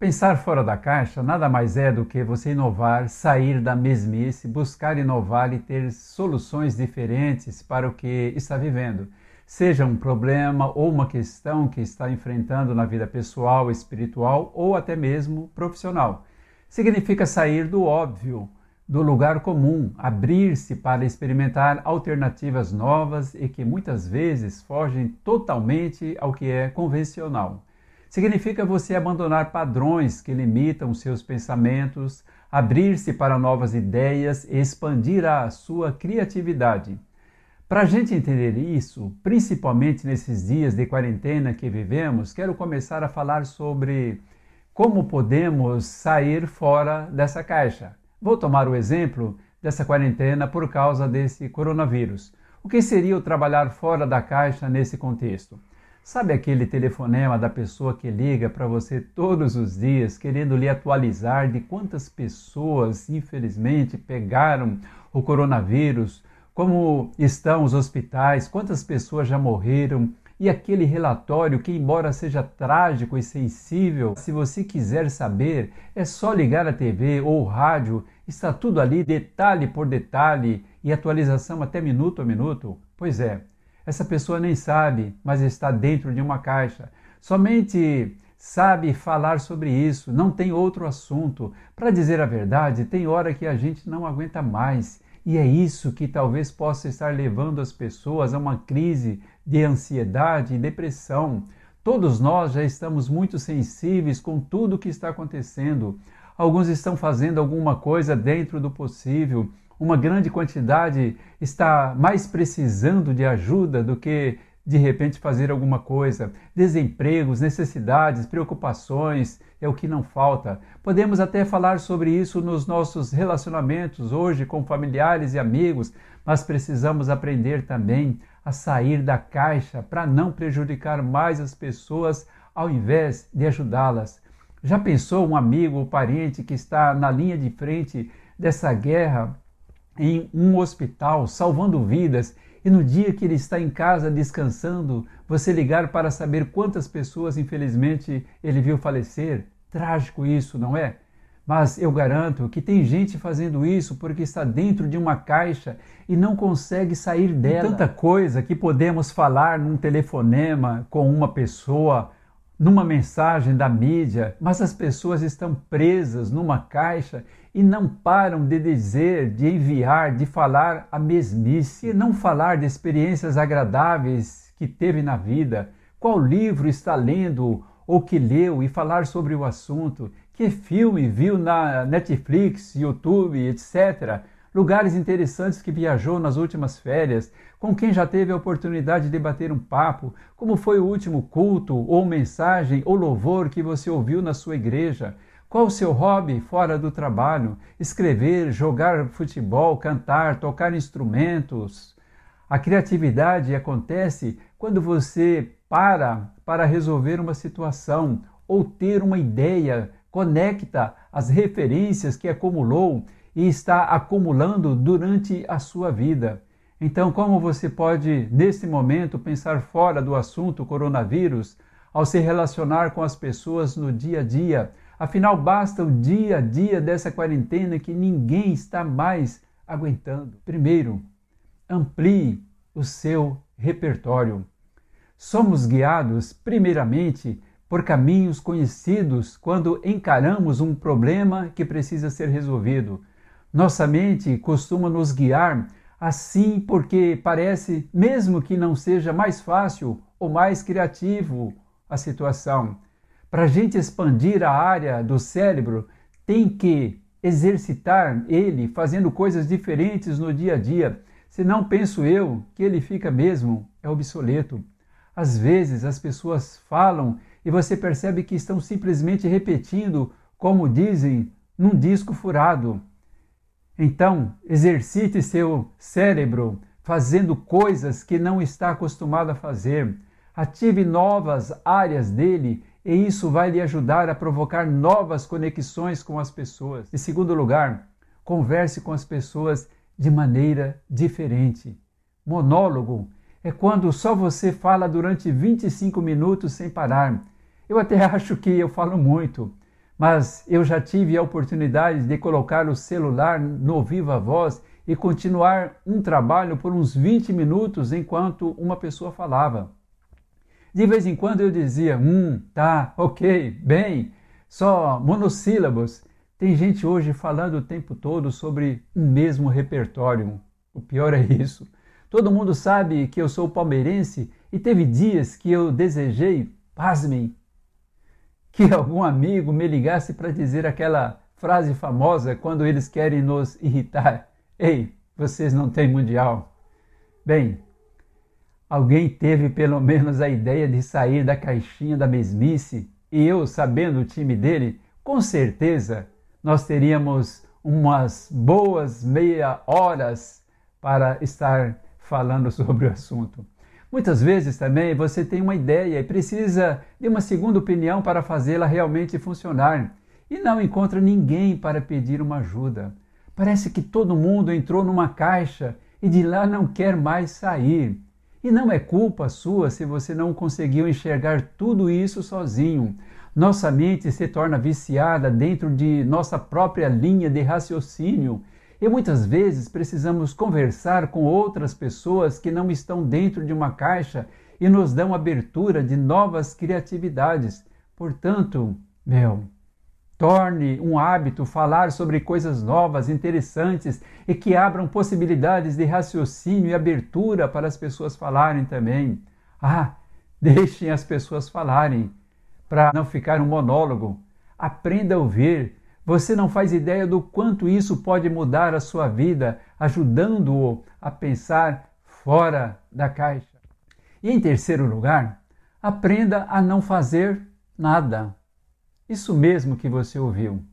Pensar fora da caixa nada mais é do que você inovar, sair da mesmice, buscar inovar e ter soluções diferentes para o que está vivendo. Seja um problema ou uma questão que está enfrentando na vida pessoal, espiritual ou até mesmo profissional. Significa sair do óbvio, do lugar comum, abrir-se para experimentar alternativas novas e que muitas vezes fogem totalmente ao que é convencional. Significa você abandonar padrões que limitam seus pensamentos, abrir-se para novas ideias e expandir a sua criatividade. Para a gente entender isso, principalmente nesses dias de quarentena que vivemos, quero começar a falar sobre como podemos sair fora dessa caixa. Vou tomar o exemplo dessa quarentena por causa desse coronavírus. O que seria o trabalhar fora da caixa nesse contexto? Sabe aquele telefonema da pessoa que liga para você todos os dias querendo lhe atualizar de quantas pessoas, infelizmente, pegaram o coronavírus, como estão os hospitais, quantas pessoas já morreram? E aquele relatório que, embora seja trágico e sensível, se você quiser saber, é só ligar a TV ou o rádio, está tudo ali, detalhe por detalhe e atualização até minuto a minuto. Pois é, essa pessoa nem sabe, mas está dentro de uma caixa. Somente sabe falar sobre isso, não tem outro assunto. Para dizer a verdade, tem hora que a gente não aguenta mais. E é isso que talvez possa estar levando as pessoas a uma crise de ansiedade e depressão. Todos nós já estamos muito sensíveis com tudo o que está acontecendo. Alguns estão fazendo alguma coisa dentro do possível, uma grande quantidade está mais precisando de ajuda do que de repente fazer alguma coisa. Desempregos, necessidades, preocupações é o que não falta. Podemos até falar sobre isso nos nossos relacionamentos hoje com familiares e amigos, mas precisamos aprender também a sair da caixa para não prejudicar mais as pessoas ao invés de ajudá-las. Já pensou um amigo ou parente que está na linha de frente dessa guerra em um hospital, salvando vidas, e no dia que ele está em casa descansando, você ligar para saber quantas pessoas, infelizmente, ele viu falecer? Trágico isso, não é? Mas eu garanto que tem gente fazendo isso porque está dentro de uma caixa e não consegue sair dela. tanta coisa que podemos falar num telefonema com uma pessoa, numa mensagem da mídia, mas as pessoas estão presas numa caixa e não param de dizer, de enviar, de falar a mesmice, e não falar de experiências agradáveis que teve na vida, qual livro está lendo ou que leu e falar sobre o assunto, que filme viu na Netflix, YouTube, etc lugares interessantes que viajou nas últimas férias, com quem já teve a oportunidade de bater um papo, como foi o último culto, ou mensagem, ou louvor que você ouviu na sua igreja. Qual o seu hobby fora do trabalho? Escrever, jogar futebol, cantar, tocar instrumentos. A criatividade acontece quando você para para resolver uma situação ou ter uma ideia, conecta as referências que acumulou e está acumulando durante a sua vida. Então, como você pode, nesse momento, pensar fora do assunto coronavírus ao se relacionar com as pessoas no dia a dia? Afinal, basta o dia a dia dessa quarentena que ninguém está mais aguentando. Primeiro, amplie o seu repertório. Somos guiados, primeiramente, por caminhos conhecidos quando encaramos um problema que precisa ser resolvido. Nossa mente costuma nos guiar assim porque parece, mesmo que não seja mais fácil ou mais criativo a situação. Para a gente expandir a área do cérebro, tem que exercitar ele fazendo coisas diferentes no dia a dia. Senão, penso eu que ele fica mesmo é obsoleto. Às vezes as pessoas falam e você percebe que estão simplesmente repetindo, como dizem, num disco furado. Então, exercite seu cérebro fazendo coisas que não está acostumado a fazer. Ative novas áreas dele e isso vai lhe ajudar a provocar novas conexões com as pessoas. Em segundo lugar, converse com as pessoas de maneira diferente. Monólogo é quando só você fala durante 25 minutos sem parar. Eu até acho que eu falo muito, mas eu já tive a oportunidade de colocar o celular no Viva Voz e continuar um trabalho por uns 20 minutos enquanto uma pessoa falava. De vez em quando eu dizia, hum, tá, ok, bem, só monossílabos. Tem gente hoje falando o tempo todo sobre o mesmo repertório. O pior é isso. Todo mundo sabe que eu sou palmeirense e teve dias que eu desejei, pasmem, que algum amigo me ligasse para dizer aquela frase famosa quando eles querem nos irritar: Ei, vocês não têm mundial. Bem, alguém teve pelo menos a ideia de sair da caixinha da mesmice e eu, sabendo o time dele, com certeza nós teríamos umas boas meia horas para estar falando sobre o assunto. Muitas vezes também você tem uma ideia e precisa de uma segunda opinião para fazê-la realmente funcionar e não encontra ninguém para pedir uma ajuda. Parece que todo mundo entrou numa caixa e de lá não quer mais sair. E não é culpa sua se você não conseguiu enxergar tudo isso sozinho. Nossa mente se torna viciada dentro de nossa própria linha de raciocínio e muitas vezes precisamos conversar com outras pessoas que não estão dentro de uma caixa e nos dão abertura de novas criatividades. Portanto, meu, torne um hábito falar sobre coisas novas, interessantes e que abram possibilidades de raciocínio e abertura para as pessoas falarem também. Ah, deixem as pessoas falarem para não ficar um monólogo. Aprenda a ouvir, você não faz ideia do quanto isso pode mudar a sua vida, ajudando-o a pensar fora da caixa. E em terceiro lugar, aprenda a não fazer nada. Isso mesmo que você ouviu.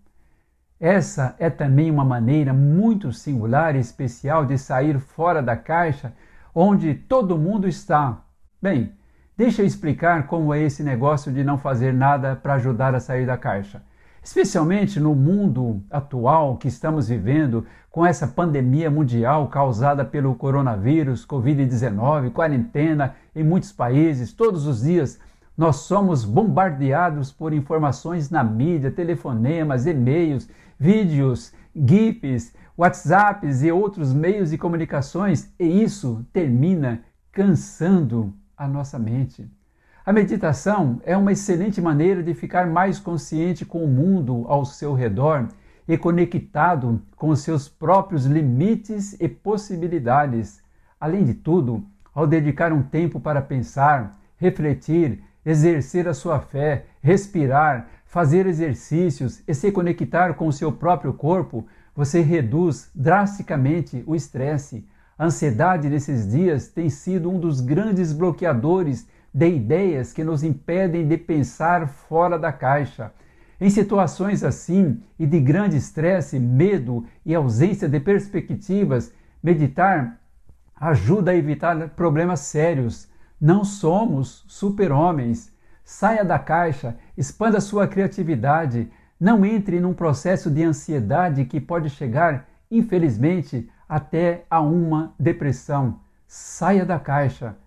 Essa é também uma maneira muito singular e especial de sair fora da caixa onde todo mundo está. Bem, deixa eu explicar como é esse negócio de não fazer nada para ajudar a sair da caixa especialmente no mundo atual que estamos vivendo, com essa pandemia mundial causada pelo coronavírus, Covid-19, quarentena em muitos países, todos os dias nós somos bombardeados por informações na mídia, telefonemas, e-mails, vídeos, GIFs, WhatsApps e outros meios de comunicações, e isso termina cansando a nossa mente. A meditação é uma excelente maneira de ficar mais consciente com o mundo ao seu redor e conectado com os seus próprios limites e possibilidades. Além de tudo, ao dedicar um tempo para pensar, refletir, exercer a sua fé, respirar, fazer exercícios e se conectar com o seu próprio corpo, você reduz drasticamente o estresse. A ansiedade nesses dias tem sido um dos grandes bloqueadores de ideias que nos impedem de pensar fora da caixa. Em situações assim e de grande estresse, medo e ausência de perspectivas, meditar ajuda a evitar problemas sérios. Não somos super-homens. Saia da caixa, expanda sua criatividade. Não entre num processo de ansiedade que pode chegar, infelizmente, até a uma depressão. Saia da caixa